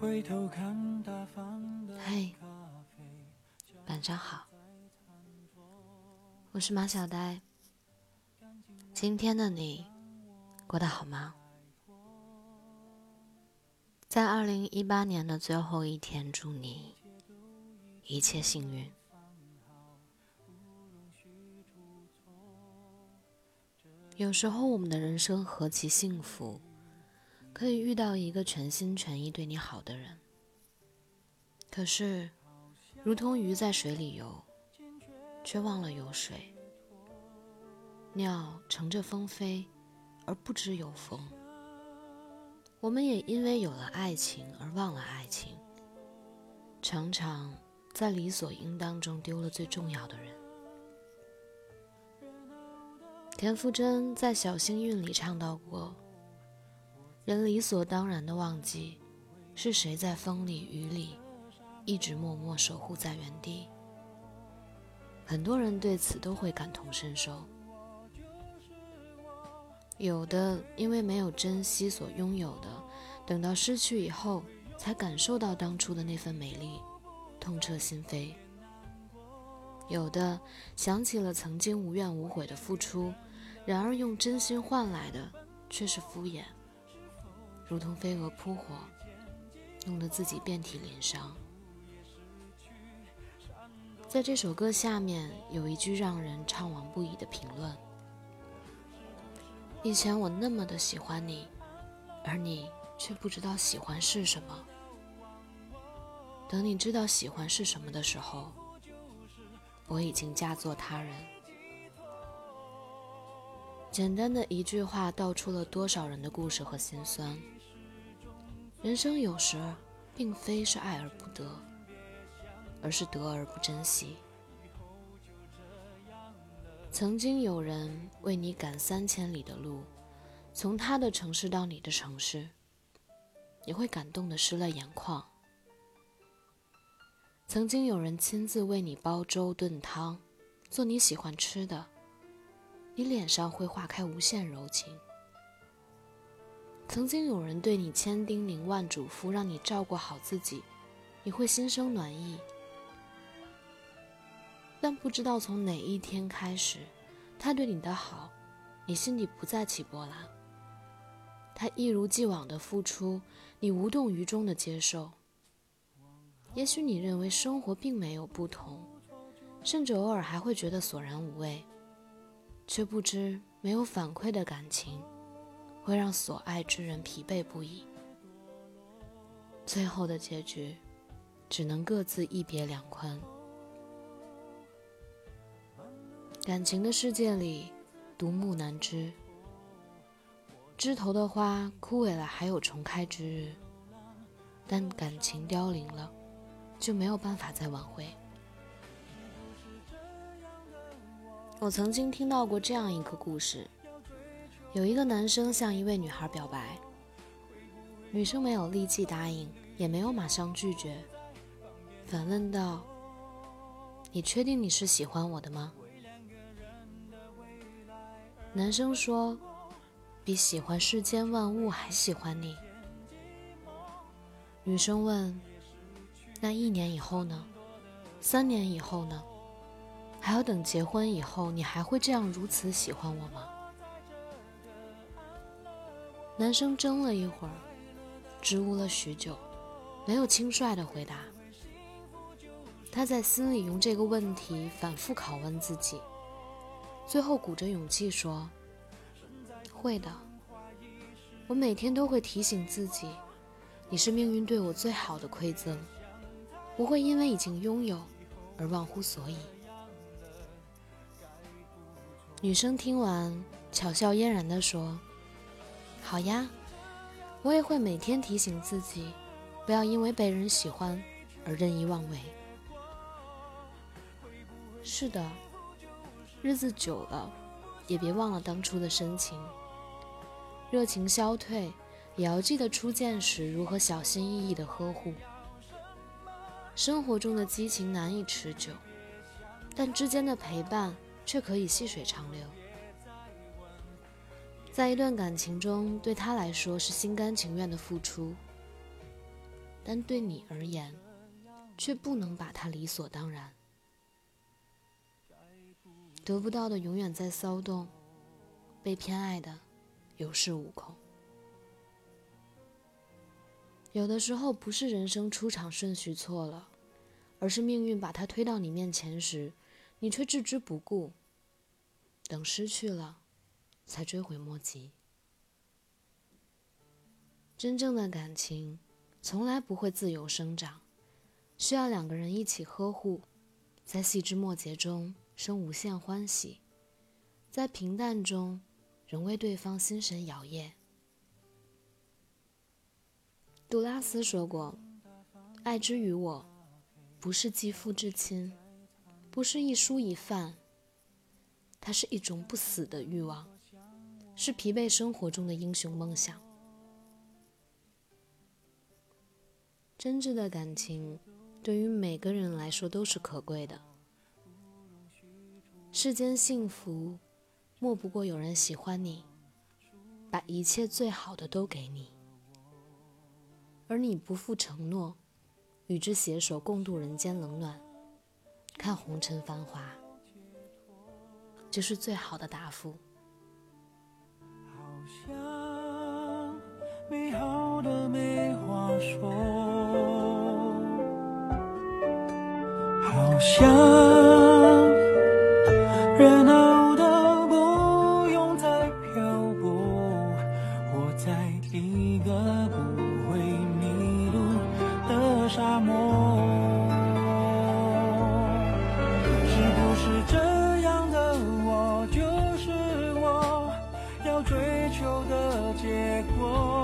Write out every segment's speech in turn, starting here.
嘿，晚上好，我是马小呆。今天的你过得好。吗？在二零一八年的最后一天，祝你一切幸运。有时候，我们的人生何其幸福，可以遇到一个全心全意对你好的人。可是，如同鱼在水里游，却忘了有水；鸟乘着风飞，而不知有风。我们也因为有了爱情而忘了爱情，常常在理所应当中丢了最重要的人。田馥甄在《小幸运》里唱到过：“人理所当然的忘记，是谁在风里雨里，一直默默守护在原地。”很多人对此都会感同身受。有的因为没有珍惜所拥有的，等到失去以后，才感受到当初的那份美丽，痛彻心扉。有的想起了曾经无怨无悔的付出，然而用真心换来的却是敷衍，如同飞蛾扑火，弄得自己遍体鳞伤。在这首歌下面有一句让人怅惘不已的评论：“以前我那么的喜欢你，而你却不知道喜欢是什么。等你知道喜欢是什么的时候。”我已经嫁作他人。简单的一句话，道出了多少人的故事和心酸。人生有时并非是爱而不得，而是得而不珍惜。曾经有人为你赶三千里的路，从他的城市到你的城市，你会感动的湿了眼眶。曾经有人亲自为你煲粥炖汤，做你喜欢吃的，你脸上会化开无限柔情。曾经有人对你千叮咛万嘱咐，让你照顾好自己，你会心生暖意。但不知道从哪一天开始，他对你的好，你心底不再起波澜。他一如既往的付出，你无动于衷的接受。也许你认为生活并没有不同，甚至偶尔还会觉得索然无味，却不知没有反馈的感情会让所爱之人疲惫不已。最后的结局，只能各自一别两宽。感情的世界里，独木难支，枝头的花枯萎了还有重开之日，但感情凋零了。就没有办法再挽回。我曾经听到过这样一个故事：有一个男生向一位女孩表白，女生没有立即答应，也没有马上拒绝，反问道：“你确定你是喜欢我的吗？”男生说：“比喜欢世间万物还喜欢你。”女生问。那一年以后呢？三年以后呢？还要等结婚以后，你还会这样如此喜欢我吗？男生怔了一会儿，支吾了许久，没有轻率的回答。他在心里用这个问题反复拷问自己，最后鼓着勇气说：“会的，我每天都会提醒自己，你是命运对我最好的馈赠。”不会因为已经拥有而忘乎所以。女生听完，巧笑嫣然地说：“好呀，我也会每天提醒自己，不要因为被人喜欢而任意妄为。”是的，日子久了，也别忘了当初的深情。热情消退，也要记得初见时如何小心翼翼的呵护。生活中的激情难以持久，但之间的陪伴却可以细水长流。在一段感情中，对他来说是心甘情愿的付出，但对你而言，却不能把它理所当然。得不到的永远在骚动，被偏爱的有恃无恐。有的时候不是人生出场顺序错了，而是命运把它推到你面前时，你却置之不顾。等失去了，才追悔莫及。真正的感情，从来不会自由生长，需要两个人一起呵护，在细枝末节中。生无限欢喜，在平淡中仍为对方心神摇曳。杜拉斯说过：“爱之于我，不是肌肤之亲，不是一蔬一饭，它是一种不死的欲望，是疲惫生活中的英雄梦想。”真挚的感情，对于每个人来说都是可贵的。世间幸福，莫不过有人喜欢你，把一切最好的都给你，而你不负承诺，与之携手共度人间冷暖，看红尘繁华，就是最好的答复。想。热闹的不用再漂泊，活在一个不会迷路的沙漠。是不是这样的我，就是我要追求的结果？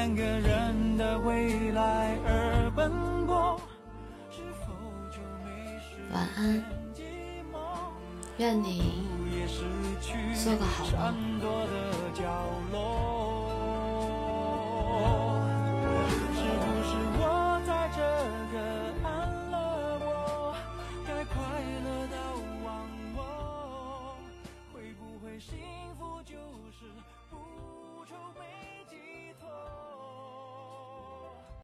两个人的未来而奔波，是否就没晚安，愿你做个好梦。